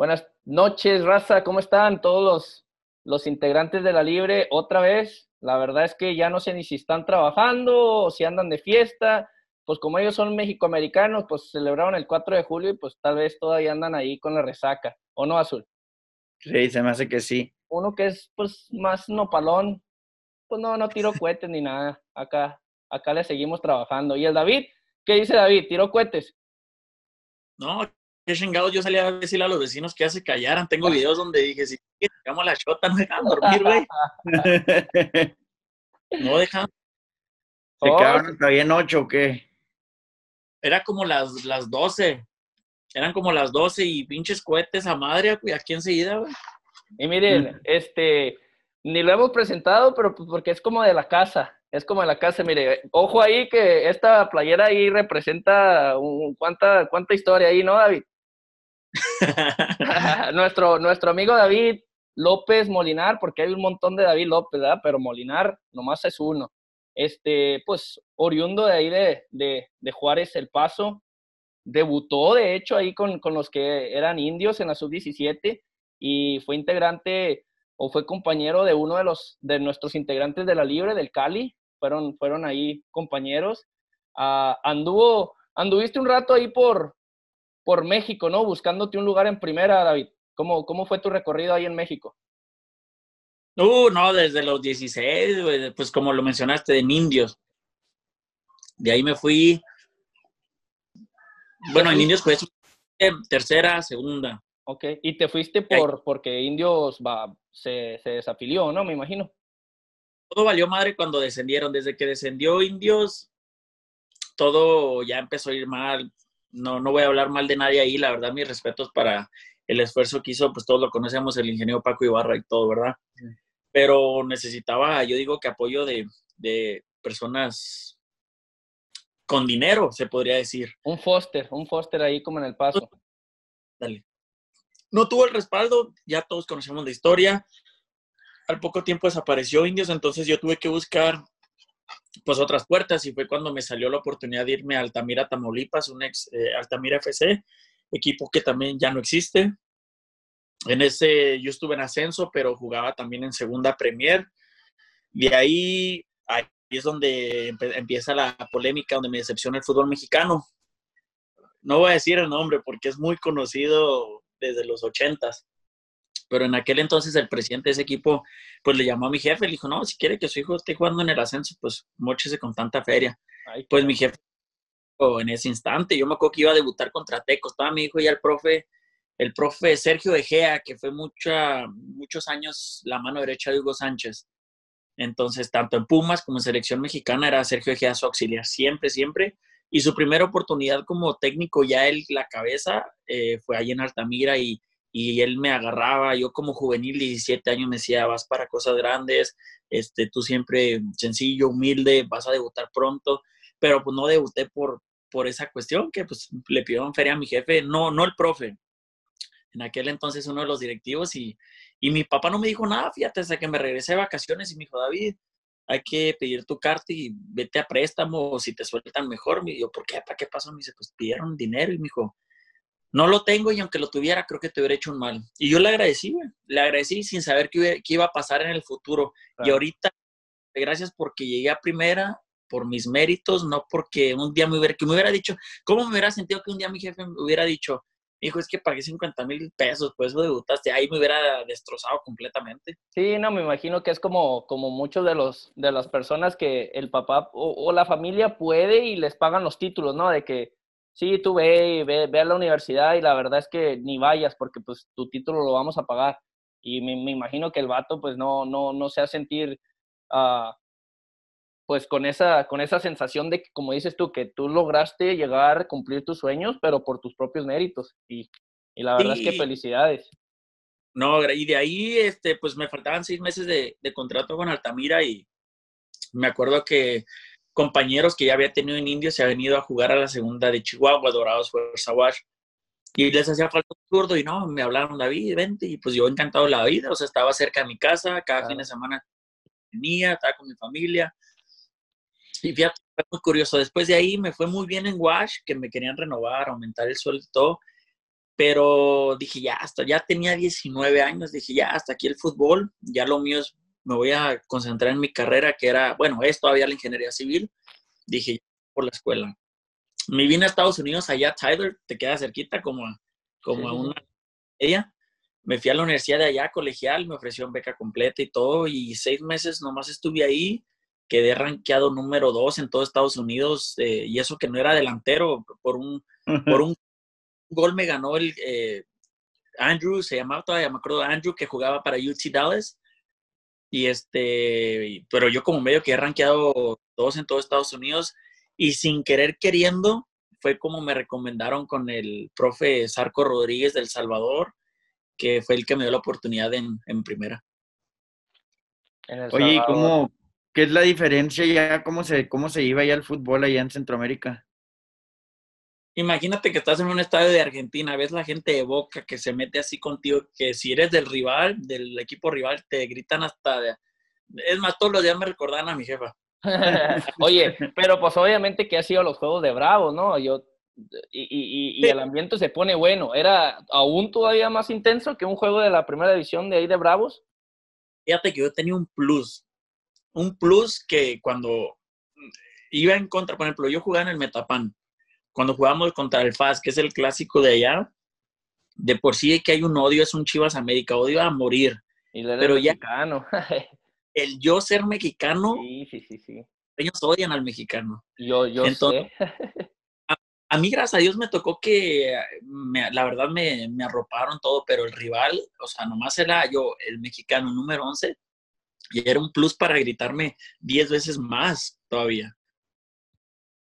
Buenas noches, raza, ¿cómo están todos los, los integrantes de la Libre? Otra vez, la verdad es que ya no sé ni si están trabajando o si andan de fiesta. Pues como ellos son mexicoamericanos, pues celebraron el 4 de julio y pues tal vez todavía andan ahí con la resaca. ¿O no, Azul? Sí, se me hace que sí. Uno que es pues más nopalón, pues no, no tiro cohetes ni nada. Acá, acá le seguimos trabajando. ¿Y el David? ¿Qué dice David? ¿Tiró cohetes? No, qué chingados, yo salía a decirle a los vecinos que ya se callaran. Tengo videos donde dije, si llegamos a la chota, no dejan dormir, güey. no dejan. ¿Se quedaron hasta bien ocho o qué? Era como las, las 12. Eran como las 12 y pinches cohetes a madre, güey, aquí enseguida, güey. Y miren, este, ni lo hemos presentado, pero pues porque es como de la casa. Es como de la casa, mire, ojo ahí que esta playera ahí representa un, cuánta, cuánta historia ahí, ¿no, David? nuestro, nuestro amigo David López Molinar, porque hay un montón de David López, ¿verdad? Pero Molinar nomás es uno. Este, pues, oriundo de ahí de, de, Juárez El Paso, debutó de hecho ahí con, con los que eran indios en la sub-17 y fue integrante o fue compañero de uno de los de nuestros integrantes de la Libre, del Cali, fueron, fueron ahí compañeros. Uh, anduvo, anduviste un rato ahí por, por México, ¿no? Buscándote un lugar en primera, David. ¿Cómo, cómo fue tu recorrido ahí en México? Uh, no, desde los 16, pues como lo mencionaste, de Indios. De ahí me fui. Bueno, en Indios fue tercera, segunda. Ok, y te fuiste por porque Indios va, se, se desafilió, ¿no? Me imagino. Todo valió madre cuando descendieron. Desde que descendió Indios, todo ya empezó a ir mal no, no voy a hablar mal de nadie ahí, la verdad, mis respetos para el esfuerzo que hizo, pues todos lo conocemos, el ingeniero Paco Ibarra y todo, ¿verdad? Pero necesitaba, yo digo que apoyo de, de personas con dinero, se podría decir. Un Foster, un Foster ahí como en el paso. Dale. No tuvo el respaldo, ya todos conocemos la historia. Al poco tiempo desapareció Indios, entonces yo tuve que buscar pues otras puertas y fue cuando me salió la oportunidad de irme a Altamira, Tamaulipas, un ex eh, Altamira FC, equipo que también ya no existe. En ese yo estuve en ascenso, pero jugaba también en segunda Premier. De ahí, ahí es donde empieza la polémica, donde me decepciona el fútbol mexicano. No voy a decir el nombre porque es muy conocido desde los ochentas pero en aquel entonces el presidente de ese equipo, pues le llamó a mi jefe, le dijo, no, si quiere que su hijo esté jugando en el ascenso, pues mochese con tanta feria. pues mi jefe, en ese instante, yo me acuerdo que iba a debutar contra Tecos, estaba mi hijo y el profe, el profe Sergio De Gea, que fue mucha, muchos años la mano derecha de Hugo Sánchez. Entonces, tanto en Pumas como en selección mexicana era Sergio De Gea su auxiliar, siempre, siempre. Y su primera oportunidad como técnico, ya él, la cabeza, eh, fue ahí en Altamira y, y él me agarraba, yo como juvenil, 17 años, me decía, vas para cosas grandes, este, tú siempre sencillo, humilde, vas a debutar pronto, pero pues no debuté por, por esa cuestión, que pues le pidieron feria a mi jefe, no, no el profe, en aquel entonces uno de los directivos, y, y mi papá no me dijo nada, fíjate, hasta que me regresé de vacaciones y me dijo, David, hay que pedir tu carta y vete a préstamo, o si te sueltan mejor, me dijo, ¿por qué? ¿Para qué pasó? Me dice, pues pidieron dinero, y me dijo, no lo tengo y aunque lo tuviera, creo que te hubiera hecho un mal. Y yo le agradecí, güey. Le agradecí sin saber qué, iba a pasar en el futuro. Y ahorita, gracias porque llegué a primera por mis méritos, no porque un día me hubiera, que me hubiera dicho, ¿cómo me hubiera sentido que un día mi jefe me hubiera dicho, hijo, es que pagué 50 mil pesos, pues eso debutaste, ahí me hubiera destrozado completamente. Sí, no, me imagino que es como, como muchos de los de las personas que el papá o, o la familia puede y les pagan los títulos, ¿no? De que sí, tú ve, ve, ve a la universidad y la verdad es que ni vayas porque pues tu título lo vamos a pagar. Y me, me imagino que el vato pues no, no, no se a sentir uh, pues con esa, con esa sensación de que, como dices tú, que tú lograste llegar a cumplir tus sueños, pero por tus propios méritos. Y, y la verdad es que felicidades. No, y de ahí, este, pues me faltaban seis meses de, de contrato con Altamira y me acuerdo que compañeros que ya había tenido en Indio se han venido a jugar a la segunda de Chihuahua, Dorados Fuerza Wash. Y les hacía falta un zurdo y no, me hablaron, David, vente. Y pues yo encantado la vida, o sea, estaba cerca de mi casa, cada fin de semana venía, estaba con mi familia. Y fíjate, fue muy curioso. Después de ahí me fue muy bien en Wash, que me querían renovar, aumentar el sueldo y todo. pero dije, ya, hasta ya tenía 19 años, dije, ya, hasta aquí el fútbol, ya lo mío es, me voy a concentrar en mi carrera, que era, bueno, es todavía la ingeniería civil, dije, por la escuela. Me vine a Estados Unidos, allá Tyler, te queda cerquita, como, como a una... Ella, me fui a la universidad de allá, colegial, me ofrecieron beca completa y todo, y seis meses nomás estuve ahí, quedé rankeado número dos en todo Estados Unidos, eh, y eso que no era delantero, por un, por un gol me ganó el eh, Andrew, se llamaba todavía, me acuerdo Andrew, que jugaba para UT Dallas, y este, pero yo como medio que he rankeado dos en todo Estados Unidos, y sin querer queriendo, fue como me recomendaron con el profe Sarco Rodríguez del Salvador, que fue el que me dio la oportunidad en, en primera. Oye, ¿y cómo, qué es la diferencia ya? ¿Cómo se, cómo se iba ya el fútbol allá en Centroamérica? Imagínate que estás en un estadio de Argentina, ves la gente de Boca que se mete así contigo, que si eres del rival, del equipo rival, te gritan hasta... De... Es más, todos los días me recordaban a mi jefa. Oye, pero pues obviamente que ha sido los Juegos de Bravo, ¿no? Yo y, el ambiente se pone bueno. ¿Era aún todavía más intenso que un juego de la primera división de ahí de Bravos? Fíjate que yo tenía un plus. Un plus que cuando iba en contra, por ejemplo, yo jugaba en el Metapan. Cuando jugamos contra el FAS, que es el clásico de allá, de por sí que hay un odio, es un Chivas América, odio a morir. Pero ya, mexicano. el yo ser mexicano, sí, sí, sí, sí. ellos odian al mexicano. Yo, yo sé. a mí, gracias a Dios, me tocó que, la verdad, me, me, arroparon todo, pero el rival, o sea, nomás era yo, el mexicano número 11, y era un plus para gritarme 10 veces más todavía.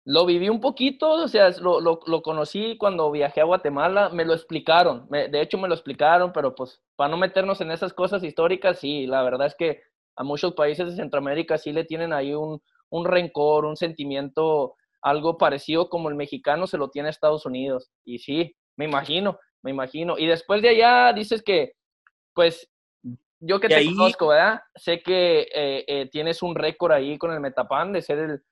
Lo viví un poquito, o sea, lo, lo, lo, conocí cuando viajé a Guatemala, me lo explicaron, de hecho me lo explicaron, pero pues para no meternos en esas cosas históricas, sí, la verdad es que a muchos países de Centroamérica sí le tienen ahí un, un rencor, un sentimiento algo parecido como el mexicano se lo tiene Estados Unidos. Y sí, me imagino, me imagino. Y después de allá dices que, pues, yo que te conozco, ¿verdad? Sé que eh, eh, tienes un récord ahí con el Metapan de ser el,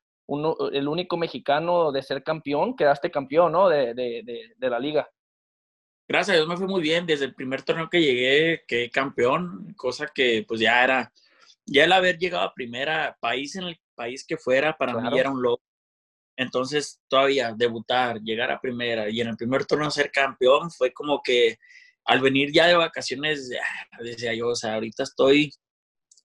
el único mexicano de ser campeón, quedaste campeón, ¿no? De, de, de, la liga. Gracias a Dios me fue muy bien. Desde el primer torneo que llegué, quedé campeón, cosa que pues ya era, ya el haber llegado a primera, país en el país que fuera, para mí era un logro entonces, todavía debutar, llegar a primera y en el primer turno ser campeón fue como que al venir ya de vacaciones, decía yo, o sea, ahorita estoy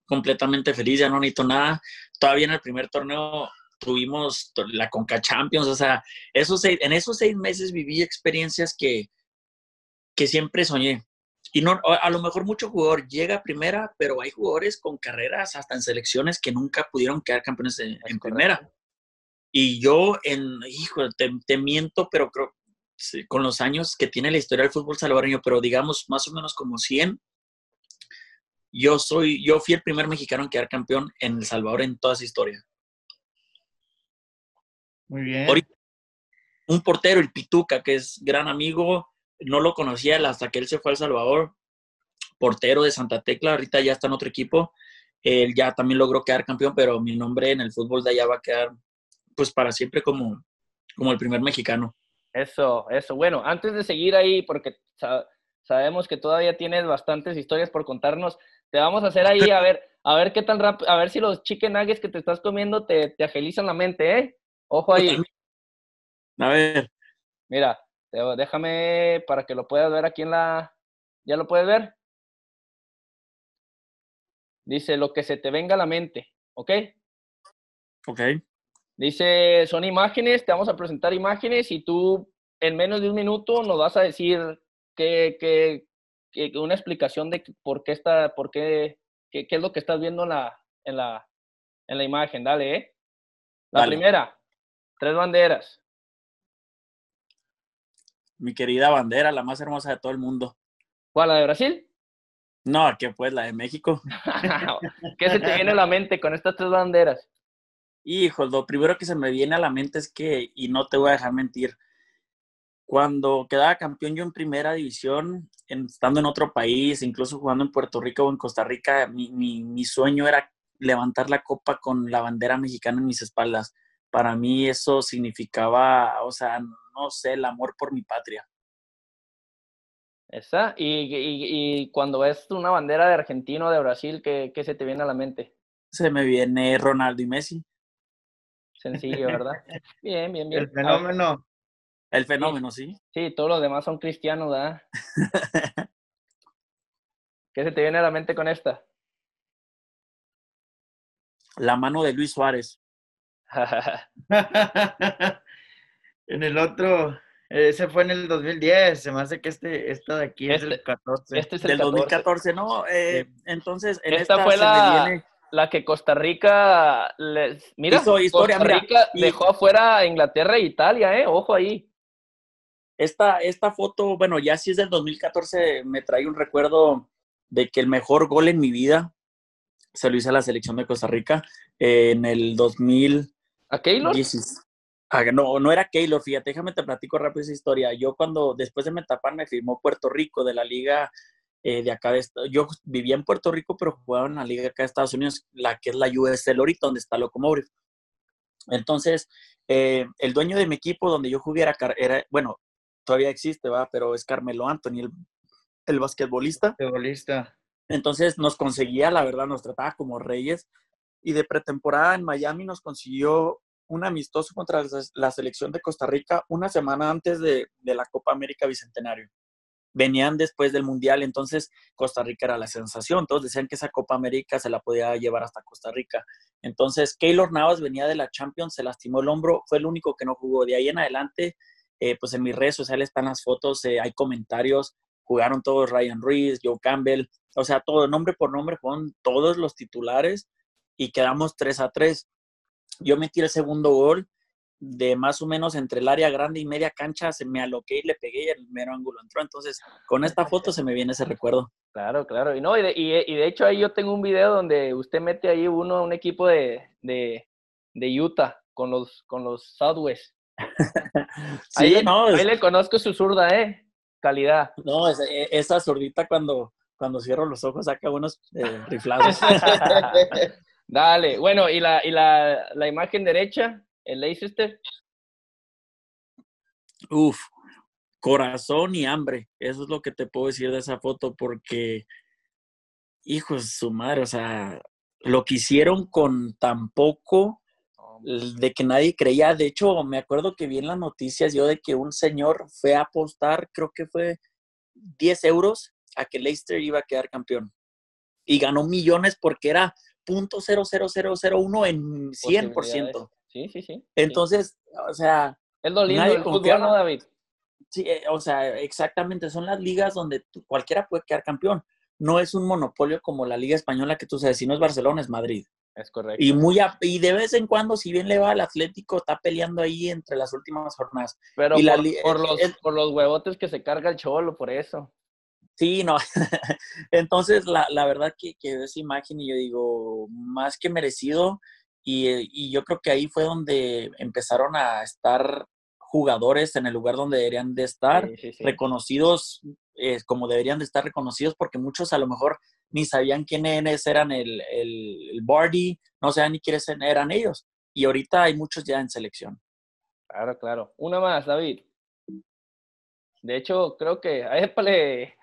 completamente feliz, ya no necesito nada. Todavía en el primer torneo tuvimos la Conca Champions, o sea, esos en esos seis meses viví experiencias que, que siempre soñé. Y no, a lo mejor mucho jugador llega a primera, pero hay jugadores con carreras hasta en selecciones que nunca pudieron quedar campeones en primera. Y yo, en, hijo, te, miento, pero creo, con los años que tiene la historia del fútbol salvadoreño, pero digamos más o menos como 100, yo soy, yo fui el primer mexicano en quedar campeón en El Salvador en toda esa historia. Muy bien. un portero, el Pituca, que es gran amigo, no lo conocía hasta que él se fue a El Salvador, portero de Santa Tecla, ahorita ya está en otro equipo, él ya también logró quedar campeón, pero mi nombre en el fútbol de allá va a quedar pues para siempre como, como el primer mexicano. Eso, eso. Bueno, antes de seguir ahí, porque sabemos que todavía tienes bastantes historias por contarnos, te vamos a hacer ahí a ver, a ver qué tan rápido, a ver si los chicken nuggets que te estás comiendo te, te agilizan la mente, ¿eh? Ojo ahí. A ver. Mira, déjame para que lo puedas ver aquí en la... ¿Ya lo puedes ver? Dice lo que se te venga a la mente, ¿ok? Ok. Dice, son imágenes, te vamos a presentar imágenes y tú en menos de un minuto nos vas a decir que, que, que una explicación de por qué está, por qué, qué, qué, es lo que estás viendo en la, en la, en la imagen. Dale, ¿eh? La primera, tres banderas. Mi querida bandera, la más hermosa de todo el mundo. ¿Cuál, la de Brasil? No, que pues la de México. ¿Qué se te viene a la mente con estas tres banderas? Hijo, lo primero que se me viene a la mente es que, y no te voy a dejar mentir, cuando quedaba campeón yo en primera división, estando en otro país, incluso jugando en Puerto Rico o en Costa Rica, mi, mi, sueño era levantar la copa con la bandera mexicana en mis espaldas. Para mí eso significaba, o sea, no sé, el amor por mi patria. Esa. Y, y, y cuando ves una bandera de argentino de Brasil, ¿qué, ¿qué se te viene a la mente? Se me viene Ronaldo y Messi. Sencillo, ¿verdad? Bien, bien, bien. El fenómeno. El fenómeno, sí. Sí, todos los demás son cristianos, ¿verdad? ¿Qué se te viene a la mente con esta? La mano de Luis Suárez. en el otro, ese fue en el 2010, se me hace que este, esta de aquí es Este- el 14. Este es el Del 14. 2014, no. eh, entonces, en Esta esta, fue la, viene- la que Costa Rica les, mira, Hizo historia, Costa mira, Rica y- dejó afuera a Inglaterra e Italia, eh, ojo ahí. Esta, esta foto, bueno, ya si es del 2014, me trae un recuerdo de que el mejor gol en mi vida se lo hice a la selección de Costa Rica eh, en el 2010. ¿A Keylor? Ah, no, no era Keylor, fíjate, déjame te platico rápido esa historia. Yo cuando, después de Metapan, me firmó Puerto Rico de la liga eh, de acá de Yo vivía en Puerto Rico, pero jugaba en la liga acá de Estados Unidos, la que es la USL ahorita, donde está Locomotive. Entonces, eh, el dueño de mi equipo donde yo jugué era, bueno, todavía existe, va, pero es Carmelo Anthony, el, el basquetbolista. Futbolista. Entonces nos conseguía, la verdad, nos trataba como reyes. Y de pretemporada en Miami nos consiguió un amistoso contra la- selección de Costa Rica una semana antes de, de la Copa América Bicentenario. Venían después del Mundial, entonces Costa Rica era la sensación. Todos decían que esa Copa América se la podía llevar hasta Costa Rica. Entonces Keylor Navas venía de la Champions, se lastimó el hombro, fue el único que no jugó. De ahí en adelante, eh, pues en mis redes sociales están las fotos, eh, hay comentarios, jugaron todos Ryan Reeves, Joe Campbell, o sea, todo nombre por nombre, fueron todos los titulares y quedamos 3 a 3. Yo metí el segundo gol de más o menos entre el área grande y media cancha, se me aloqué y le pegué y el mero ángulo entró. Entonces, con esta foto se me viene ese recuerdo. Claro, claro. Y no, y de, y, de hecho ahí yo tengo un video donde usted mete ahí uno, un equipo de, de, de Utah con los, con los Southwest. Ahí, Sí, le, no, ahí es- le conozco su zurda, ¿eh? Calidad. no es- e- esa zurdita cuando, cuando cierro los ojos saca unos eh, riflados. Dale. Bueno, y la, y la, la imagen derecha, el Leicester. Uf, corazón y hambre. Eso es lo que te puedo decir de esa foto porque, hijos de su madre, o sea, lo que hicieron con tan poco de que nadie creía. De hecho, me acuerdo que vi en las noticias yo de que un señor fue a apostar, creo que fue 10 euros, a que Leicester iba a quedar campeón. Y ganó millones porque era .00001 en 100%. Posibilidades. Sí, sí, sí. sí. Entonces, o sea, es lo lindo del fútbol. ¿no, David? Sí, eh, o sea, exactamente, son las ligas donde cualquiera puede quedar campeón. No es un monopolio como la Liga Española que tú sabes, si no es Barcelona, es Madrid. Es correcto. Y, muy a- y de vez en cuando, si bien le va al Atlético, está peleando ahí entre las últimas jornadas. Pero y por, por los, es- por los huevotes que se carga el cholo, por eso. Sí, no. Entonces, la, la verdad que, que veo esa imagen y yo digo, más que merecido. Y, y yo creo que ahí fue donde empezaron a estar jugadores en el lugar donde deberían de estar. Sí, sí, sí. reconocidos eh, como deberían de estar reconocidos, porque muchos a lo mejor ni sabían quiénes eran el, el, el Bardi, no sabían ni quiénes eran ellos. Y ahorita hay muchos ya en selección. Claro, claro. Una más, David. De hecho, creo que. ¡Épale!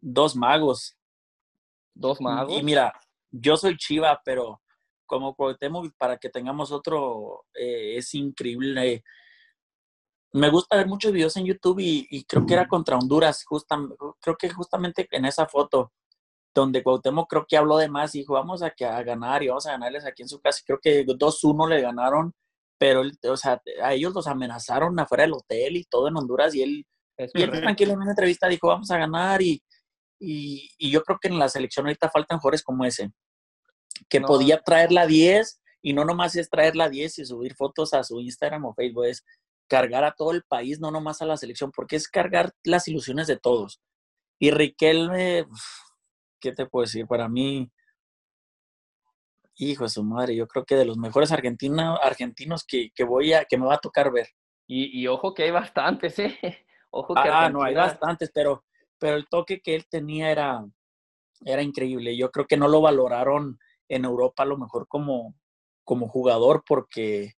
Dos magos. Dos magos. Y mira, yo soy Chiva, pero como Cuauhtémoc, para que tengamos otro, eh, es increíble. Me gusta ver muchos videos en YouTube y, y creo que era contra Honduras, justam- creo que justamente en esa foto, donde Cuauhtémoc creo que habló de más y dijo, vamos a, que, a ganar y vamos a ganarles aquí en su casa. Creo que 2-1 le ganaron, pero, o sea, a ellos los amenazaron afuera del hotel y todo en Honduras y él y él tranquilo en una entrevista dijo, vamos a ganar y, y, y yo creo que en la selección ahorita faltan jugadores como ese, que No. podía traer la 10 y no nomás es traer la 10 y subir fotos a su Instagram o Facebook, es cargar a todo el país, no nomás a la selección, porque es cargar las ilusiones de todos. Y Riquelme, uf, ¿qué te puedo decir? Para mí, hijo de su madre, yo creo que de los mejores argentinos, argentinos que, que voy a, que me va a tocar ver. Y, y ojo que hay bastantes, ¿eh? Ojo que Ah, no, hay bastantes, pero, pero el toque que él tenía era, era increíble. Yo creo que no lo valoraron en Europa a lo mejor como, como jugador porque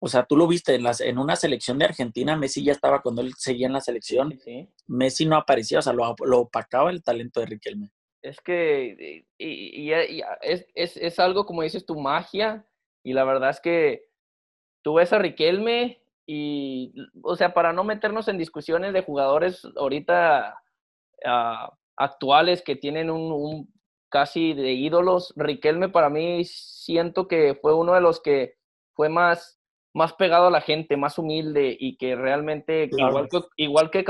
O sea, tú lo viste en, las, en una selección de Argentina, Messi ya estaba cuando él seguía en la selección. Messi no aparecía, o sea, lo, lo, opacaba el talento de Riquelme. Es que y, es, es, es, algo, como dices, tu magia. Y la verdad es que tú ves a Riquelme y, o sea, para no meternos en discusiones de jugadores ahorita ah, actuales que tienen un, un, casi de ídolos, Riquelme para mí siento que fue uno de los que fue más, más pegado a la gente, más humilde y que realmente, igual, que, igual que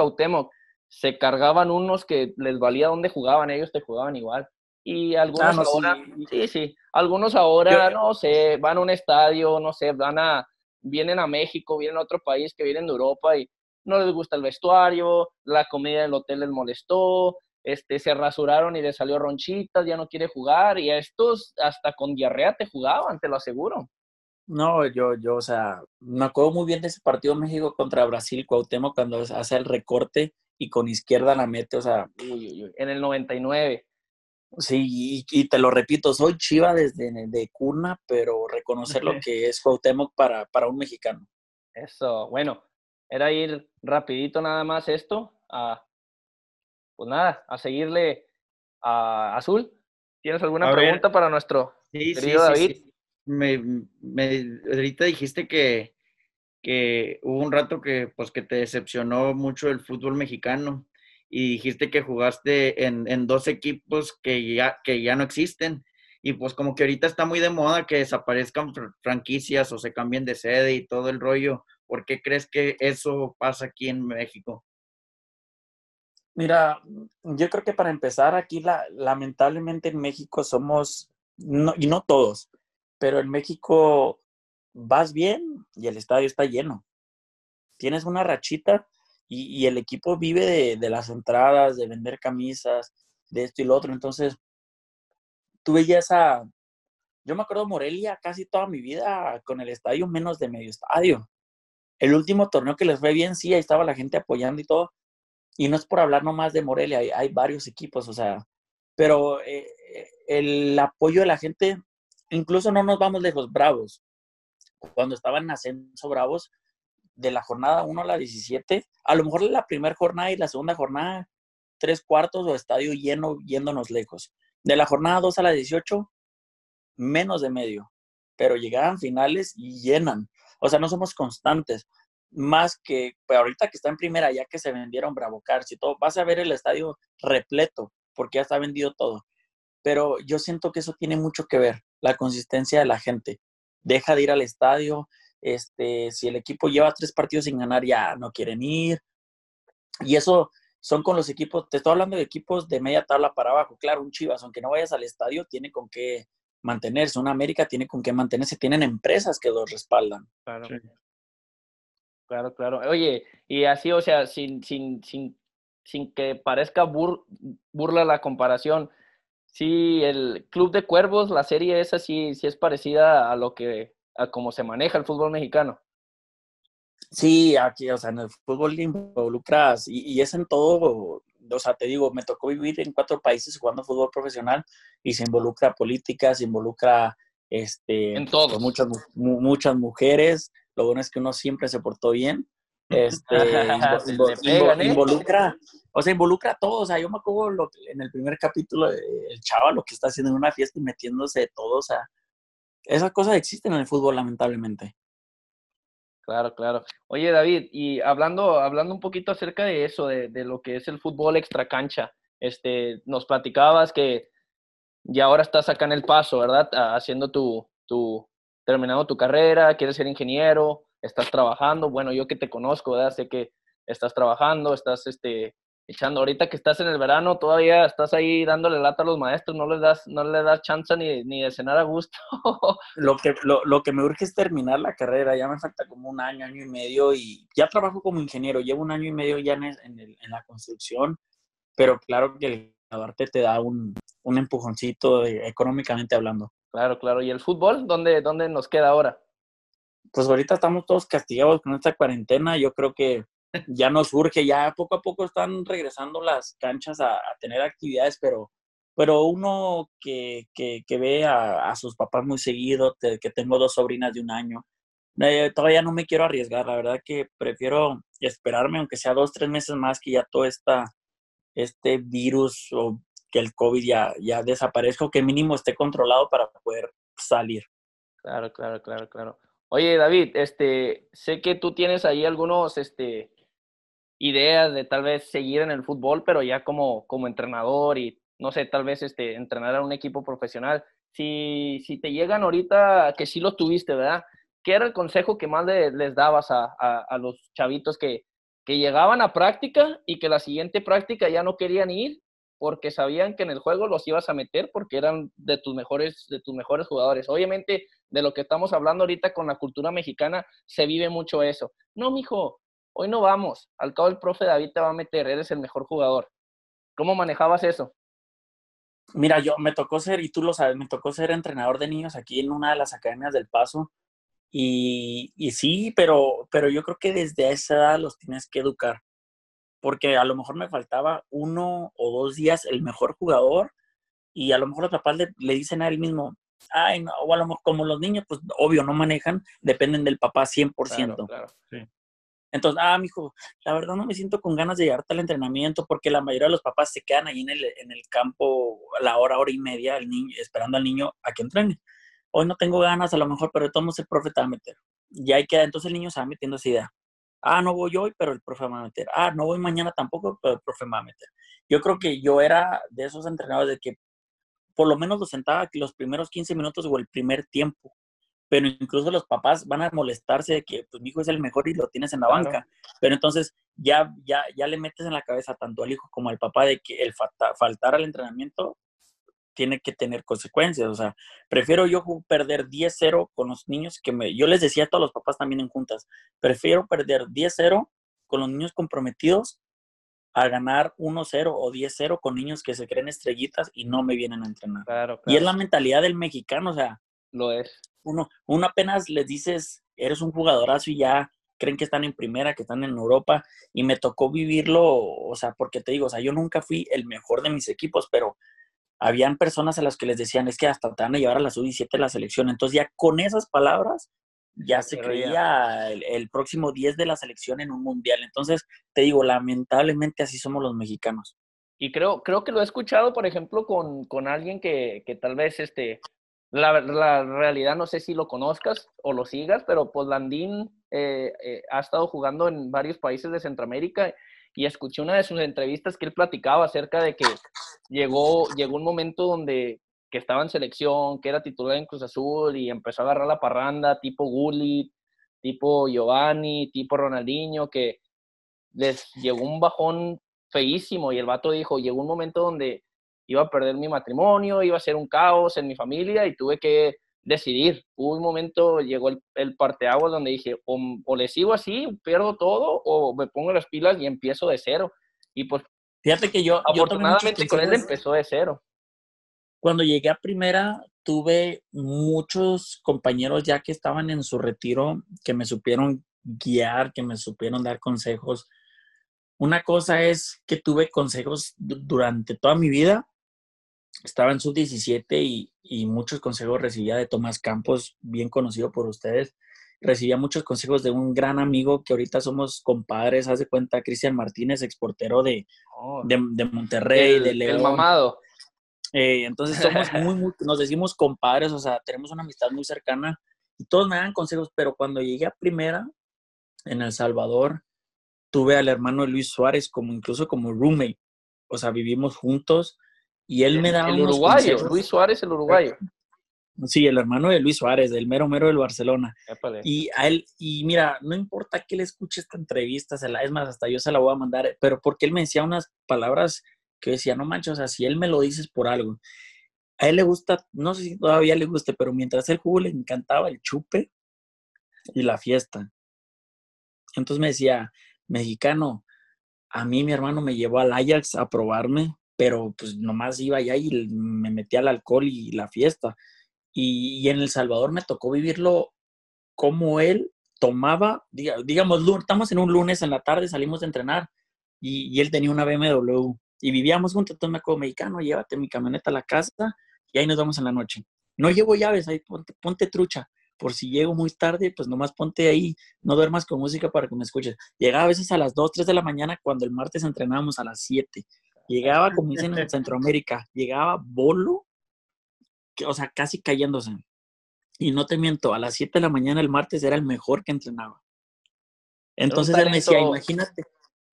se cargaban unos que les valía dónde jugaban, ellos te jugaban igual. Y algunos ah, ahora, sí. sí, algunos ahora, no sé, van a un estadio, no sé, van a, vienen a México, vienen a otro país que vienen de Europa y no les gusta el vestuario, la comida del hotel les molestó, este, se rasuraron y les salió ronchitas, ya no quiere jugar, y a estos hasta con diarrea te jugaban, te lo aseguro. No, yo, yo, o sea, me acuerdo muy bien de ese partido México contra Brasil, Cuauhtémoc, cuando hace el recorte y con izquierda la mete, o sea, en el 99. Sí, y, te lo repito, soy chiva desde de cuna, pero reconocer lo que es Cuauhtémoc para, para un mexicano. Eso, bueno, era ir rapidito nada más esto, a, pues nada, a seguirle a Azul. ¿Tienes alguna pregunta para nuestro querido David? Me, me, ahorita dijiste que, que hubo un rato que, pues, que te decepcionó mucho el fútbol mexicano y dijiste que jugaste en, en dos equipos que ya, que ya no existen. Y pues como que ahorita está muy de moda que desaparezcan franquicias o se cambien de sede y todo el rollo. ¿Por qué crees que eso pasa aquí en México? Mira, yo creo que para empezar aquí, la, lamentablemente en México somos, y no todos, pero en México vas bien y el estadio está lleno. Tienes una rachita y, el equipo vive de, las entradas, de vender camisas, de esto y lo otro. Entonces, tú veías a, yo me acuerdo Morelia casi toda mi vida con el estadio menos de medio estadio. El último torneo que les fue bien, sí, ahí estaba la gente apoyando y todo, y no es por hablar nomás de Morelia, hay, varios equipos, o sea, pero eh, eh, el apoyo de la gente, incluso no nos vamos lejos, Bravos. Cuando estaban en ascenso Bravos, de la jornada 1 a la 17, a lo mejor la primera jornada y la segunda jornada, tres cuartos o estadio lleno, yéndonos lejos. De la jornada 2 a la 18, menos de medio, pero llegaban finales y llenan. O sea, no somos constantes más que pero ahorita que está en primera, ya que se vendieron Bravo Cars y todo, vas a ver el estadio repleto, porque ya está vendido todo. Pero yo siento que eso tiene mucho que ver, la consistencia de la gente. Deja de ir al estadio, este, si el equipo lleva tres partidos sin ganar, ya no quieren ir. Y eso son con los equipos, te estoy hablando de equipos de media tabla para abajo. Claro, un Chivas, aunque no vayas al estadio, tiene con qué mantenerse. Una América tiene con qué mantenerse. Tienen empresas que los respaldan. Claro. Claro, claro. Oye, y así, o sea, sin, sin, sin, sin que parezca burla la comparación, sí, el Club de Cuervos, la serie esa sí, sí es parecida a lo que, a cómo se maneja el fútbol mexicano. Sí, aquí, o sea, en el fútbol involucras, y, y es en todo, o sea, te digo, me tocó vivir en cuatro países jugando fútbol profesional y se involucra política, se involucra, este, en todo. Pues, muchas, muchas mujeres, lo bueno es que uno siempre se portó bien. Este, ¿eh? involucra, o sea, involucra a todos. O sea, yo me acuerdo lo en el primer capítulo, el chaval lo que está haciendo en una fiesta y metiéndose de todo. O sea, esas cosas existen en el fútbol, lamentablemente. Claro, claro. Oye, David, y hablando, hablando un poquito acerca de eso, de, de lo que es el fútbol extracancha, este, nos platicabas que ya ahora estás acá en El Paso, ¿verdad? Haciendo tu, tu, terminando tu carrera, quieres ser ingeniero, estás trabajando, bueno, yo que te conozco, ¿verdad? Sé que estás trabajando, estás este, echando, ahorita que estás en el verano, todavía estás ahí dándole lata a los maestros, no les das, no les das chance ni, ni de cenar a gusto. lo, que, lo, que me urge es terminar la carrera, ya me falta como un año, año y medio, y ya trabajo como ingeniero, llevo un año y medio ya en, en, la construcción, pero claro que el graduarte te da un, un empujoncito económicamente hablando. Claro, claro. ¿Y el fútbol? ¿Dónde, dónde nos queda ahora? Pues ahorita estamos todos castigados con esta cuarentena. Yo creo que ya nos surge, ya poco a poco están regresando las canchas a, tener actividades, pero, pero uno que, que, ve a, sus papás muy seguido, que tengo dos sobrinas de un año, eh, todavía no me quiero arriesgar, la verdad que prefiero esperarme, aunque sea dos, tres meses más, que ya todo esta, este virus o que el COVID ya, ya desaparezca o que mínimo esté controlado para poder salir. Claro, claro, claro, claro. Oye, David, este, sé que tú tienes ahí algunos, este, ideas de tal vez seguir en el fútbol, pero ya como, como entrenador y, no sé, tal vez, este, entrenar a un equipo profesional. Si, si te llegan ahorita, que sí lo tuviste, ¿verdad? ¿Qué era el consejo que más les dabas a, a, los chavitos que, que llegaban a práctica y que la siguiente práctica ya no querían ir porque sabían que en el juego los ibas a meter porque eran de tus mejores, de tus mejores jugadores. Obviamente, de lo que estamos hablando ahorita con la cultura mexicana, se vive mucho eso. No, mijo, hoy no vamos. Al cabo el profe David te va a meter, eres el mejor jugador. ¿Cómo manejabas eso? Mira, yo me tocó ser, y tú lo sabes, me tocó ser entrenador de niños aquí en una de las academias del Paso. Y, y sí, pero, pero yo creo que desde esa edad los tienes que educar porque a lo mejor me faltaba uno o dos días el mejor jugador y a lo mejor los papás le, dicen a él mismo, ay, no, o a lo mejor como los niños, pues obvio no manejan, dependen del papá 100%. Claro, claro. Sí. Entonces, ah, mijo, la verdad no me siento con ganas de llevarte al entrenamiento porque la mayoría de los papás se quedan ahí en el, en el campo a la hora, hora y media, el niño, esperando al niño a que entrene. Hoy no tengo ganas a lo mejor, pero de todos el profe te va a meter. Y ahí queda, entonces el niño se va metiendo esa idea. Ah, no voy hoy, pero el profe me va a meter. Ah, no voy mañana tampoco, pero el profe me va a meter. Yo creo que yo era de esos entrenadores de que por lo menos lo sentaba los primeros 15 minutos o el primer tiempo. Pero incluso los papás van a molestarse de que pues, mi hijo es el mejor y lo tienes en la banca. Pero entonces ya, ya, ya le metes en la cabeza tanto al hijo como al papá de que el faltar al entrenamiento tiene que tener consecuencias. O sea, prefiero yo perder 10-0 con los niños que me... Yo les decía a todos los papás también en juntas, prefiero perder 10-0 con los niños comprometidos a ganar 1-0 o 10-0 con niños que se creen estrellitas y no me vienen a entrenar. Y es la mentalidad del mexicano, o sea. Lo es. Uno, uno apenas les dices, eres un jugadorazo y ya creen que están en primera, que están en Europa, y me tocó vivirlo, o sea, porque te digo, o sea, yo nunca fui el mejor de mis equipos, pero habían personas a las que les decían, es que hasta te van a llevar a la sub-17 la selección. Entonces ya con esas palabras ya se creía el, próximo 10 de la selección en un mundial. Entonces, te digo, lamentablemente así somos los mexicanos. Y creo, creo que lo he escuchado, por ejemplo, con, con alguien que, que, tal vez, este, la, la, realidad no sé si lo conozcas o lo sigas, pero pues Landín eh, eh, ha estado jugando en varios países de Centroamérica y escuché una de sus entrevistas que él platicaba acerca de que llegó, llegó un momento donde que estaba en selección, que era titular en Cruz Azul y empezó a agarrar la parranda tipo Gullit, tipo Giovanni, tipo Ronaldinho, que les llegó un bajón feísimo y el vato dijo, llegó un momento donde iba a perder mi matrimonio, iba a ser un caos en mi familia y tuve que decidir. Hubo un momento, llegó el, el parteaguas donde dije, o, le sigo así, pierdo todo, o me pongo las pilas y empiezo de cero. Y pues, fíjate que yo, afortunadamente con él empezó de cero. Cuando llegué a primera, tuve muchos compañeros ya que estaban en su retiro, que me supieron guiar, que me supieron dar consejos. Una cosa es que tuve consejos durante toda mi vida estaba en sub-17 y, y, muchos consejos recibía de Tomás Campos, bien conocido por ustedes. Recibía muchos consejos de un gran amigo que ahorita somos compadres, haz de cuenta, Cristian Martínez, exportero de, oh. de, Monterrey, de León. El mamado. Eh, entonces somos muy, muy, nos decimos compadres, o sea, tenemos una amistad muy cercana y todos me dan consejos, pero cuando llegué a primera en El Salvador, tuve al hermano Luis Suárez como incluso como roommate, o sea, vivimos juntos y él me da El uruguayo, Luis Suárez, el uruguayo. Sí, el hermano de Luis Suárez, del mero mero del Barcelona. Y a él, y mira, no importa que él escuche esta entrevista, se la, es más, hasta yo se la voy a mandar, pero porque él me decía unas palabras que decía, no manches, o sea, si él me lo dices por algo. A él le gusta, no sé si todavía le guste, pero mientras él jugó le encantaba el chupe y la fiesta. Entonces me decía, mexicano, a mí mi hermano me llevó al Ajax a probarme pero pues nomás iba allá y me metía al alcohol y la fiesta. Y, en El Salvador me tocó vivirlo como él tomaba, digamos, estamos en un lunes en la tarde, salimos de entrenar y, él tenía una BMW y vivíamos juntos, entonces me acuerdo, mexicano, llévate mi camioneta a la casa y ahí nos vamos en la noche. No llevo llaves, ahí ponte, ponte trucha. por si llego muy tarde, pues nomás ponte ahí, no duermas con música para que me escuches. Llegaba a veces a las 2, 3 de la mañana cuando el martes entrenábamos a las 7. Llegaba, como dicen en Centroamérica, llegaba bolo, o sea, casi cayéndose. Y no te miento, a las 7 de la mañana el martes era el mejor que entrenaba. Entonces él me decía, imagínate.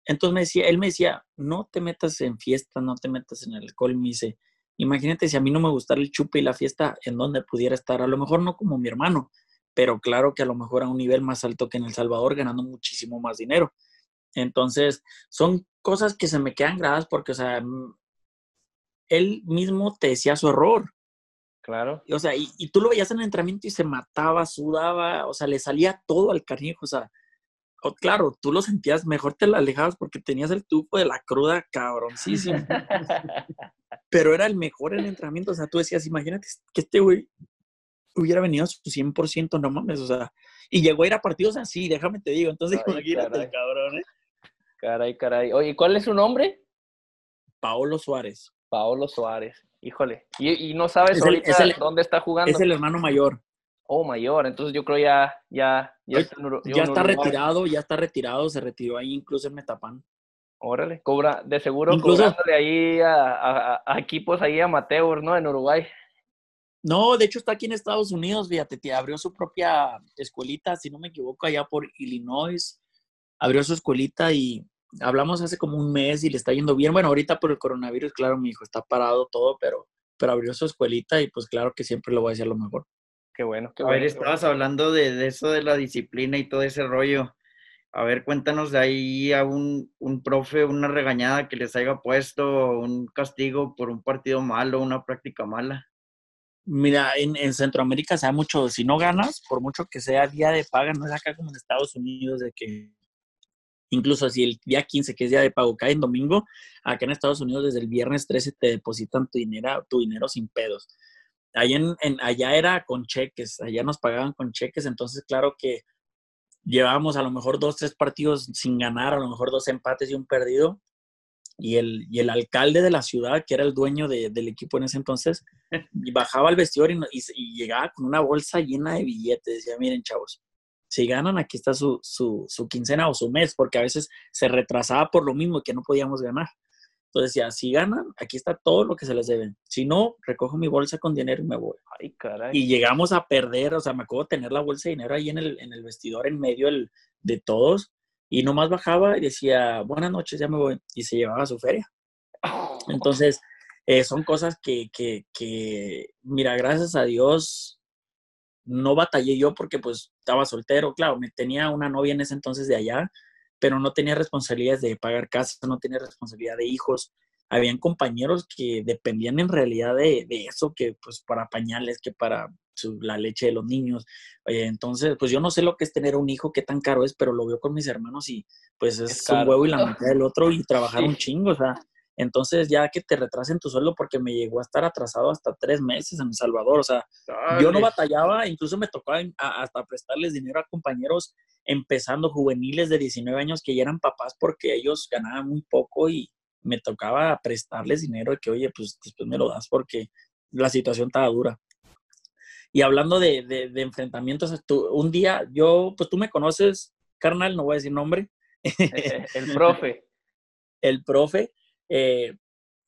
Entonces me decía, él me decía, no te metas en fiesta, no te metas en el alcohol. Me dice, imagínate si a mí no me gustara el chupe y la fiesta, en donde pudiera estar. A lo mejor no como mi hermano, pero claro que a lo mejor a un nivel más alto que en El Salvador, ganando muchísimo más dinero. Entonces, son cosas que se me quedan grabadas porque, o sea, mm, él mismo te decía su error. Claro. o sea, y, y, tú lo veías en el entrenamiento y se mataba, sudaba, o sea, le salía todo al cariño, o sea, claro, tú lo sentías, mejor te la alejabas porque tenías el tufo de la cruda cabroncísimo. Pero era el mejor en el entrenamiento, o sea, tú decías, imagínate que este güey hubiera venido a su 100%, no mames, o sea, y llegó a ir a partidos así, déjame te digo, entonces imagínate cabrón, ¿eh? Caray, caray. Oye, ¿cuál es su nombre? Paolo Suárez. Paolo Suárez. Híjole. ¿Y, no sabes ahorita dónde está jugando? Es el hermano mayor. Oh, mayor. Entonces yo creo ya, ya, ya, está, ya está retirado, ya está retirado, se retiró ahí incluso en Metapan. Órale, cobra, de seguro incluso, de ahí a, equipos ahí amateur, ¿no? En Uruguay. No, de hecho está aquí en Estados Unidos, fíjate, te abrió su propia escuelita, si no me equivoco, allá por Illinois. Abrió su escuelita y hablamos hace como un mes y le está yendo bien. Bueno, ahorita por el coronavirus, claro, mi hijo está parado todo, pero, pero abrió su escuelita y pues claro que siempre lo voy a decir lo mejor. Qué bueno, qué a bueno. ver, estabas hablando de, eso de la disciplina y todo ese rollo. A ver, cuéntanos de ahí a un, un profe, una regañada que les haya puesto, un castigo por un partido malo, una práctica mala. Mira, en, en, Centroamérica se da mucho, si no ganas, por mucho que sea día de paga, no es acá como en Estados Unidos, de que Incluso si el día 15, que es día de pago, cae en domingo, acá en Estados Unidos desde el viernes 13 te depositan tu dinero, tu dinero sin pedos. Allá, en, allá era con cheques, allá nos pagaban con cheques, entonces claro que llevábamos a lo mejor dos, tres partidos sin ganar, a lo mejor dos empates y un perdido. Y el, y el alcalde de la ciudad, que era el dueño del equipo en ese entonces, bajaba al vestidor y, y, llegaba con una bolsa llena de billetes. Decía, miren, chavos, si ganan, aquí está su, su, su, quincena o su mes, porque a veces se retrasaba por lo mismo que no podíamos ganar. Entonces decía, si ganan, aquí está todo lo que se les debe. Si no, recojo mi bolsa con dinero y me voy. Ay, caray. Y llegamos a perder, o sea, me acuerdo tener la bolsa de dinero ahí en el, en el vestidor, en medio de todos, y nomás bajaba y decía, buenas noches, ya me voy, y se llevaba su feria. Entonces, eh, son cosas que, que, que, mira, gracias a Dios, no batallé yo porque pues estaba soltero, claro, me tenía una novia en ese entonces de allá, pero no tenía responsabilidades de pagar casa, no tenía responsabilidad de hijos. Habían compañeros que dependían en realidad de, eso, que pues para pañales, que para la leche de los niños. entonces, pues yo no sé lo que es tener un hijo, qué tan caro es, pero lo veo con mis hermanos y pues es, un huevo y la mitad del otro y trabajar un chingo, o sea, entonces, ya que te retrasen tu sueldo, porque me llegó a estar atrasado hasta tres meses en El Salvador. O sea, yo no batallaba, incluso me tocaba hasta prestarles dinero a compañeros empezando juveniles de 19 años que ya eran papás porque ellos ganaban muy poco y me tocaba prestarles dinero de que, oye, pues después me lo das porque la situación estaba dura. Y hablando de, de, enfrentamientos, un día yo, pues tú me conoces, carnal, no voy a decir nombre. el profe. el profe eh,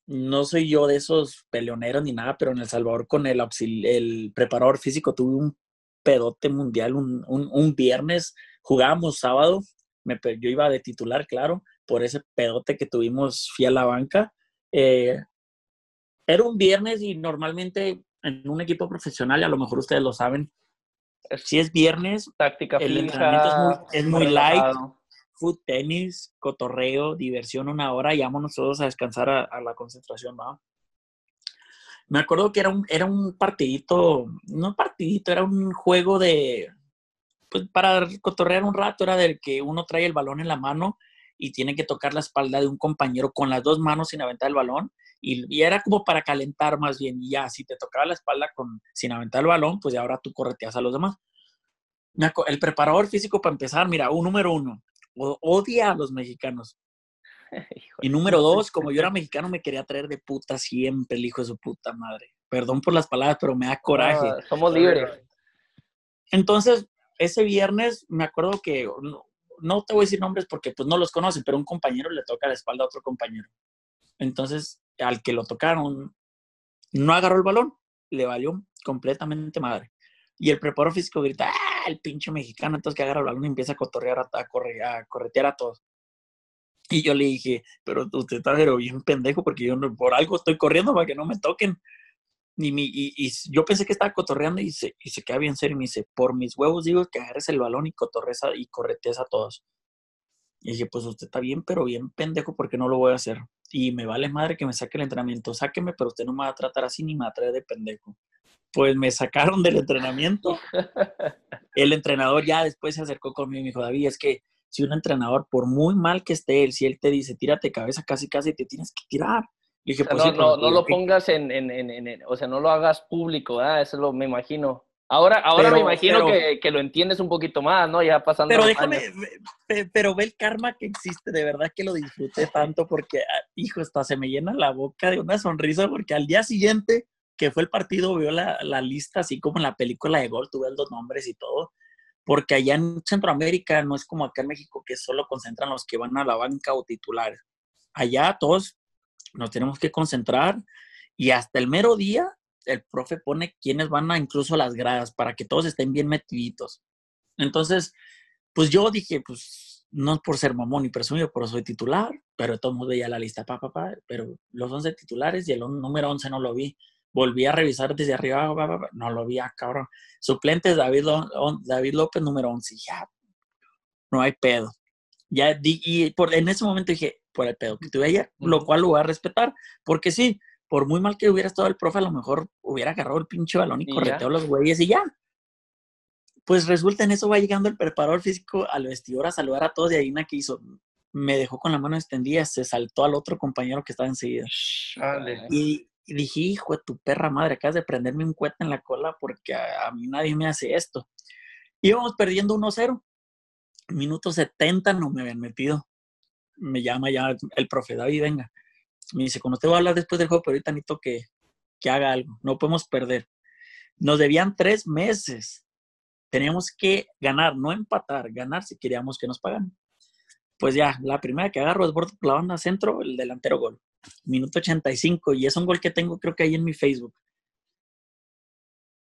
no soy yo de esos peleoneros ni nada, pero en El Salvador con el, el preparador físico tuve un pedote mundial un, un, viernes, jugábamos sábado, me, yo iba de titular, claro, por ese pedote que tuvimos, fui a la banca. Eh, era un viernes y normalmente en un equipo profesional, y a lo mejor ustedes lo saben, si es viernes, táctica el entrenamiento es muy, es muy light, food, tenis, cotorreo, diversión una hora y vámonos todos a descansar a, la concentración, ¿va? Me acuerdo que era un, era un partidito, no partidito, era un juego de, pues para cotorrear un rato, era del que uno trae el balón en la mano y tiene que tocar la espalda de un compañero con las dos manos sin aventar el balón. Y, era como para calentar más bien. Y ya, si te tocaba la espalda con, sin aventar el balón, pues ya ahora tú correteas a los demás. El preparador físico para empezar, mira, un número uno, odia a los mexicanos. y número dos, como yo era mexicano, me quería traer de puta siempre el hijo de su puta madre. Perdón por las palabras, pero me da coraje. somos libres. Entonces, ese viernes me acuerdo que, no, te voy a decir nombres porque pues no los conocen, pero un compañero le toca la espalda a otro compañero. Entonces, al que lo tocaron, no agarró el balón, le valió completamente madre. Y el preparador físico grita, ¡ah! El pinche mexicano, entonces que agarra el balón y empieza a cotorrear, a, correr, a corretear a todos. Y yo le dije, pero usted está pero bien pendejo porque yo por algo estoy corriendo para que no me toquen. Y, mi, y, yo pensé que estaba cotorreando y se, y se queda bien serio y me dice, por mis huevos digo que agarres el balón y cotorres y corretees a todos. Y dije, pues usted está bien, pero bien pendejo porque no lo voy a hacer. Y me vale madre que me saque el entrenamiento. Sáqueme, pero usted no me va a tratar así ni me va a traer de pendejo. Pues me sacaron del entrenamiento. El entrenador ya después se acercó conmigo y me dijo, David, es que si un entrenador, por muy mal que esté él, si él te dice, tírate cabeza casi casi, te tienes que tirar pues no, no, lo pongas en, en, en, o sea, no lo hagas público, ¿verdad? Eso lo me imagino. Ahora, ahora me imagino que, que, lo entiendes un poquito más, ¿no? Ya pasando. Pero déjame, pero ve el karma que existe, de verdad que lo disfruté tanto porque, ah, hijo, hasta se me llena la boca de una sonrisa porque al día siguiente que fue el partido veo la, la lista así como en la película de gol, tuve los nombres y todo, porque allá en Centroamérica no es como acá en México que solo concentran los que van a la banca o titulares. Allá todos nos tenemos que concentrar y hasta el mero día el profe pone quienes van a incluso las gradas para que todos estén bien metiditos. Entonces, pues yo dije, pues no por ser mamón y presumido, pero soy titular, pero todo el mundo veía la lista, pa, pa, pero los 11 titulares y el número 11 no lo vi. Volví a revisar desde arriba, no lo vi, ah, cabrón. Suplentes, David, David López, número 11, ya, no hay pedo. Ya, y por, en ese momento dije, por el pedo que tuve ayer, lo cual lo voy a respetar, porque sí, por muy mal que hubiera estado el profe, a lo mejor hubiera agarrado el pinche balón y, correteado los güeyes y ya. Pues resulta en eso va llegando el preparador físico al vestidor a saludar a todos y Aina que hizo, me dejó con la mano extendida, se saltó al otro compañero que estaba enseguida. Y, dije, hijo de tu perra madre, acabas de prenderme un cuete en la cola porque a, mí nadie me hace esto. Íbamos perdiendo 1-0. Minuto 70 no me habían metido me llama ya el profe David, venga. Me dice, cuando te voy a hablar después del juego, pero ahorita necesito que, que haga algo, no podemos perder. Nos debían tres meses. Teníamos que ganar, no empatar, ganar si queríamos que nos pagaran. Pues ya, la primera que agarro es por la banda centro, el delantero gol. Minuto 85, y es un gol que tengo creo que ahí en mi Facebook.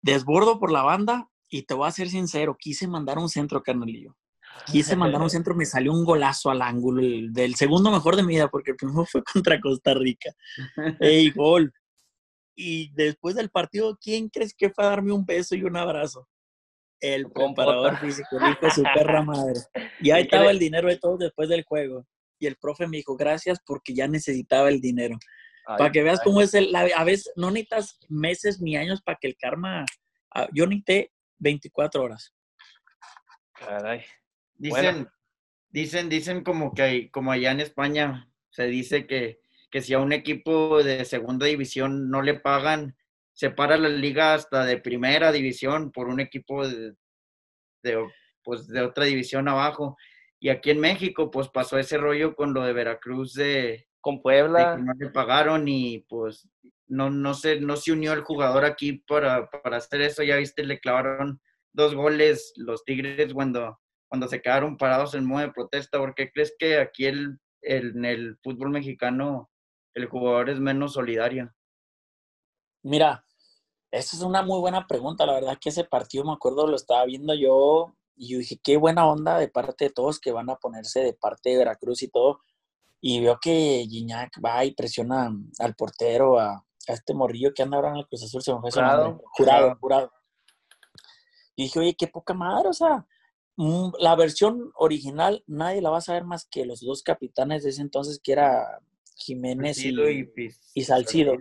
Desbordo por la banda y te voy a ser sincero, quise mandar un centro, carnalillo. Quise mandar un centro, me salió un golazo al ángulo, del segundo mejor de mi vida, porque el primero fue contra Costa Rica. ¡Ey, gol! Y después del partido, ¿quién crees que fue a darme un beso y un abrazo? El comparador físico, dijo su perra madre. Y ahí estaba el dinero de todos después del juego. Y el profe me dijo, gracias porque ya necesitaba el dinero. para que veas cómo es el... A veces no necesitas meses ni años para que el karma... Yo necesité 24 horas. Caray. Dicen, dicen, dicen como que hay, como allá en España se dice que, que si a un equipo de segunda división no le pagan, se para la liga hasta de primera división por un equipo de, pues, de otra división abajo. Y aquí en México, pues pasó ese rollo con lo de Veracruz de con Puebla. que no le pagaron y pues no, no, se, no se unió el jugador aquí para, para hacer eso. Ya viste, le clavaron dos goles los Tigres cuando, cuando se quedaron parados en modo de protesta? ¿Por qué crees que aquí el, en el fútbol mexicano el jugador es menos solidario? Mira, esa es una muy buena pregunta. La verdad que ese partido, me acuerdo, lo estaba viendo yo y yo dije, qué buena onda de parte de todos que van a ponerse de parte de Veracruz y todo. Y veo que Gignac va y presiona al portero, a, este morrillo que anda ahora en el Cruz Azul, se me fue jurado, jurado, jurado. Y dije, oye, qué poca madre, o sea, Mm, la versión original nadie la va a saber más que los dos capitanes de ese entonces, que era Jiménez y, Salcido.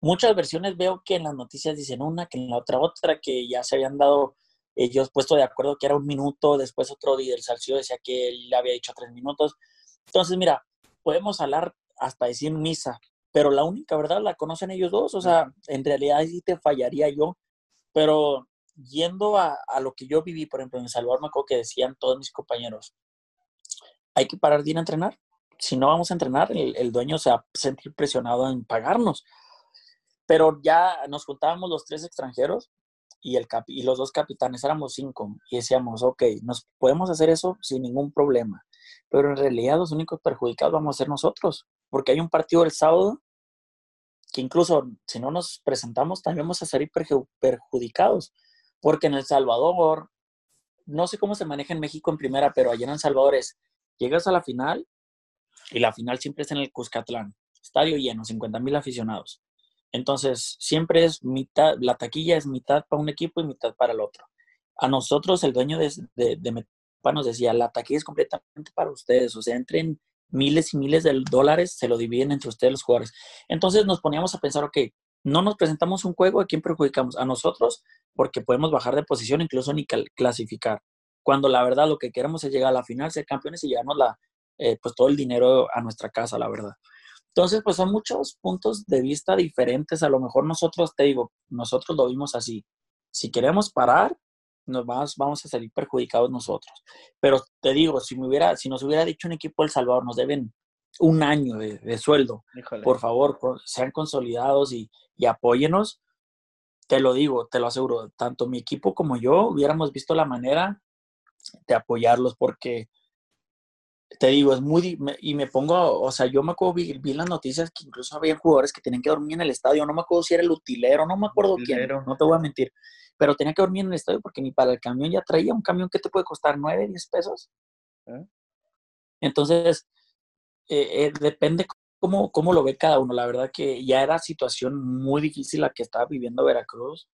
Muchas versiones veo que en las noticias dicen una, que en la otra otra, que ya se habían dado ellos puesto de acuerdo que era un minuto, después otro día el Salcido decía que él le había dicho tres minutos. Entonces, mira, podemos hablar hasta decir misa, pero la única verdad la conocen ellos dos, o sea, en realidad sí te fallaría yo, pero yendo a, lo que yo viví, por ejemplo, en El Salvador, me acuerdo que decían todos mis compañeros, hay que parar de ir a entrenar. Si no vamos a entrenar, el, dueño se va a sentir presionado en pagarnos. Pero ya nos juntábamos los tres extranjeros y, el y los dos capitanes éramos cinco y decíamos, ok, nos podemos hacer eso sin ningún problema, pero en realidad los únicos perjudicados vamos a ser nosotros, porque hay un partido el sábado que incluso si no nos presentamos también vamos a salir perjudicados, porque en El Salvador, no sé cómo se maneja en México en primera, pero allá en El Salvador es, llegas a la final y la final siempre es en el Cuscatlán, estadio lleno, 50 mil aficionados. Entonces, siempre es mitad, la taquilla es mitad para un equipo y mitad para el otro. A nosotros, el dueño de, de, de nos decía, la taquilla es completamente para ustedes, o sea, entren miles y miles de dólares, se lo dividen entre ustedes los jugadores. Entonces nos poníamos a pensar, ok, no nos presentamos un juego, ¿a quién perjudicamos? A nosotros, porque podemos bajar de posición, incluso ni clasificar. Cuando la verdad lo que queremos es llegar a la final, ser campeones y llevarnos la, eh, pues todo el dinero a nuestra casa, la verdad. Entonces, pues son muchos puntos de vista diferentes. A lo mejor nosotros, te digo, nosotros lo vimos así. Si queremos parar, nos vamos, vamos a salir perjudicados nosotros. Pero te digo, si, me hubiera, si nos hubiera dicho un equipo El Salvador, nos deben un año de, sueldo, por favor, sean consolidados y, y apóyenos. Te lo digo, te lo aseguro, tanto mi equipo como yo hubiéramos visto la manera de apoyarlos porque te digo, es muy, y me pongo, o sea, yo me acuerdo, vi, las noticias que incluso había jugadores que tenían que dormir en el estadio, no me acuerdo si era el utilero, no me acuerdo quién, no te voy a mentir, pero tenía que dormir en el estadio porque ni para el camión ya traía un camión que te puede costar 9, 10 pesos. ¿Eh? Entonces, eh, eh, depende cómo, cómo lo ve cada uno. La verdad que ya era situación muy difícil la que estaba viviendo Veracruz,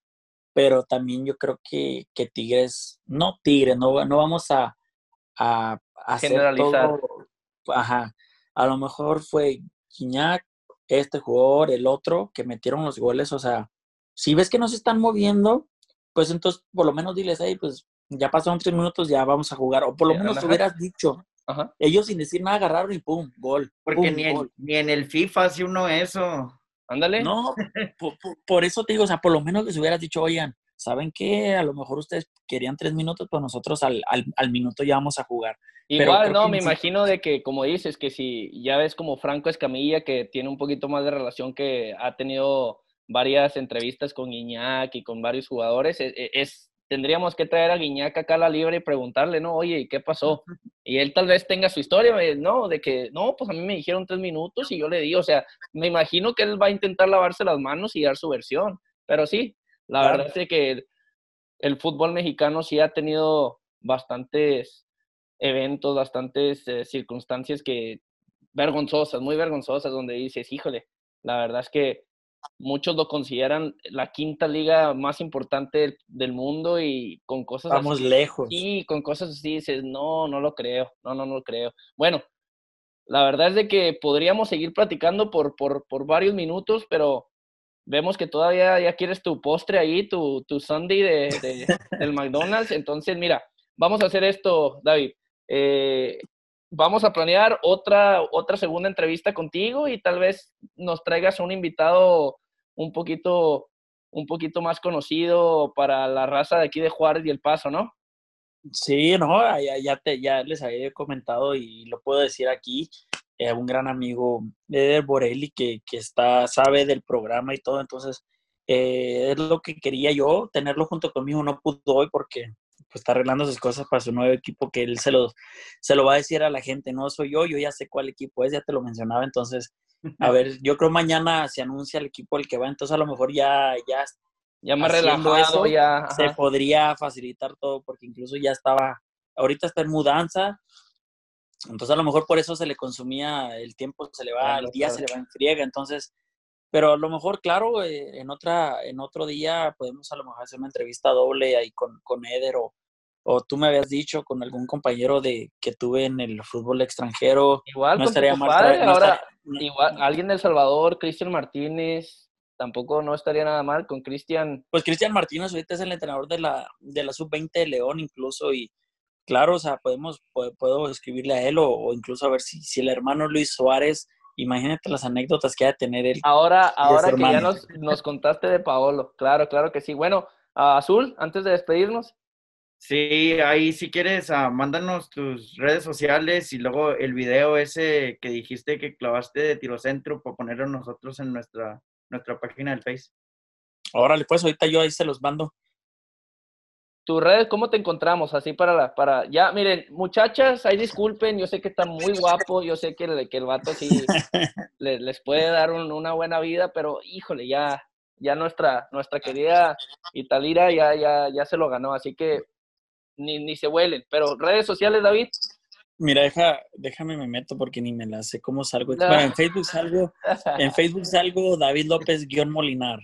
pero también yo creo que, que Tigres, no Tigres, no, no vamos a, a, hacer generalizar. ajá, a lo mejor fue Quiñac, este jugador, el otro, que metieron los goles, o sea, si ves que no se están moviendo, pues entonces por lo menos diles, hey, pues ya pasaron tres minutos, ya vamos a jugar. O por lo menos te hubieras dicho. Ellos sin decir nada agarraron y pum, gol. Porque ni, En, el FIFA hace uno eso. Ándale. No, por, eso te digo, o sea, por lo menos les hubieras dicho, oigan, ¿saben qué? A lo mejor ustedes querían tres minutos, pero nosotros al, al, minuto ya vamos a jugar. Igual, no, me imagino de que, como dices, que si ya ves como Franco Escamilla, que tiene un poquito más de relación que ha tenido varias entrevistas con Guiñac y con varios jugadores, e, e, es, tendríamos que traer a Guiñac acá a la libre y preguntarle, ¿no? Oye, ¿qué pasó? Y él tal vez tenga su historia, eh, ¿no? De que, no, pues a mí me dijeron tres minutos y yo le di, o sea, me imagino que él va a intentar lavarse las manos y dar su versión, pero sí, la verdad es que el fútbol mexicano sí ha tenido bastantes eventos, bastantes eh, circunstancias que vergonzosas, muy vergonzosas, donde dices, híjole, la verdad es que muchos lo consideran la quinta liga más importante del, mundo y con cosas Vamos lejos. Y con cosas así dices, no, no lo creo, no, no, no lo creo. Bueno, la verdad es de que podríamos seguir platicando por, por, por varios minutos, pero vemos que todavía ya quieres tu postre ahí, tu, tu Sunday de, del McDonald's. Entonces, mira, vamos a hacer esto, David. Eh, vamos a planear otra, otra segunda entrevista contigo y tal vez nos traigas un invitado un poquito, un poquito más conocido para la raza de aquí de Juárez y El Paso, ¿no? Sí, no, ya, ya, te, ya les había comentado y lo puedo decir aquí, eh, un gran amigo, Eder Borelli, que, que, está, sabe del programa y todo, entonces eh, es lo que quería yo, tenerlo junto conmigo, no pudo hoy porque pues, está arreglando sus cosas para su nuevo equipo, que él se lo, se lo va a decir a la gente, no soy yo, yo ya sé cuál equipo es, ya te lo mencionaba, entonces, a ver, yo creo mañana se anuncia el equipo el que va, entonces a lo mejor ya, ya, ya más relajado, ya se podría facilitar todo, porque incluso ya estaba, ahorita está en mudanza, entonces a lo mejor por eso se le consumía el tiempo, se le va, el día se le va en friega, entonces pero a lo mejor, claro, eh, en, otra, en otro día podemos a lo mejor hacer una entrevista doble ahí con, con Eder o, o tú me habías dicho con algún compañero de que tuve en el fútbol extranjero. Igual, no estaría mal. ahora, igual, alguien del Salvador, Cristian Martínez, tampoco no estaría nada mal con Cristian. Pues Cristian Martínez ahorita es el entrenador de la, de la sub-20 de León incluso y claro, o sea, podemos, puedo, escribirle a él o, incluso a ver si, si el hermano Luis Suárez, imagínate las anécdotas que ha de tener él. Ahora, ahora que ya nos, nos contaste de Paolo, claro, claro que sí. Bueno, Azul, antes de despedirnos. Sí, ahí si quieres, ah, mándanos tus redes sociales y luego el video ese que dijiste que clavaste de tirocentro para ponerlo nosotros en nuestra, nuestra página del Face. Órale, pues ahorita yo ahí se los mando. tus redes, ¿cómo te encontramos? Así para la, para, ya, miren, muchachas, ahí disculpen, yo sé que está muy guapo, yo sé que, que el vato sí les, puede dar una buena vida, pero híjole, ya, ya nuestra, nuestra querida Italira ya, ya, ya se lo ganó, así que ni, ni se huelen. Pero redes sociales, David. Mira, deja, déjame me meto porque ni me la sé cómo salgo. Bueno, en Facebook salgo, en Facebook salgo David López guion Molinar.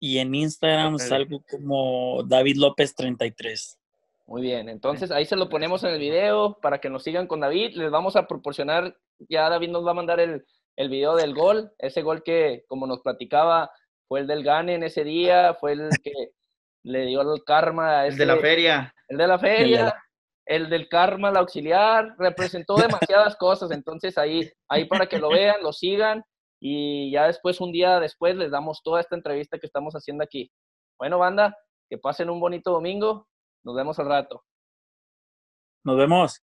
Y en Instagram salgo como David López 33. Muy bien, entonces ahí se lo ponemos en el video para que nos sigan con David. Les vamos a proporcionar, ya David nos va a mandar el, el video del gol, ese gol que, como nos platicaba, fue el del Gane en ese día, fue el que le dio el karma. el de la feria. El de la feria, el, del karma, la auxiliar, representó demasiadas cosas, entonces ahí, ahí para que lo vean, lo sigan y ya después, un día después, les damos toda esta entrevista que estamos haciendo aquí. Bueno, banda, que pasen un bonito domingo. Nos vemos al rato. Nos vemos.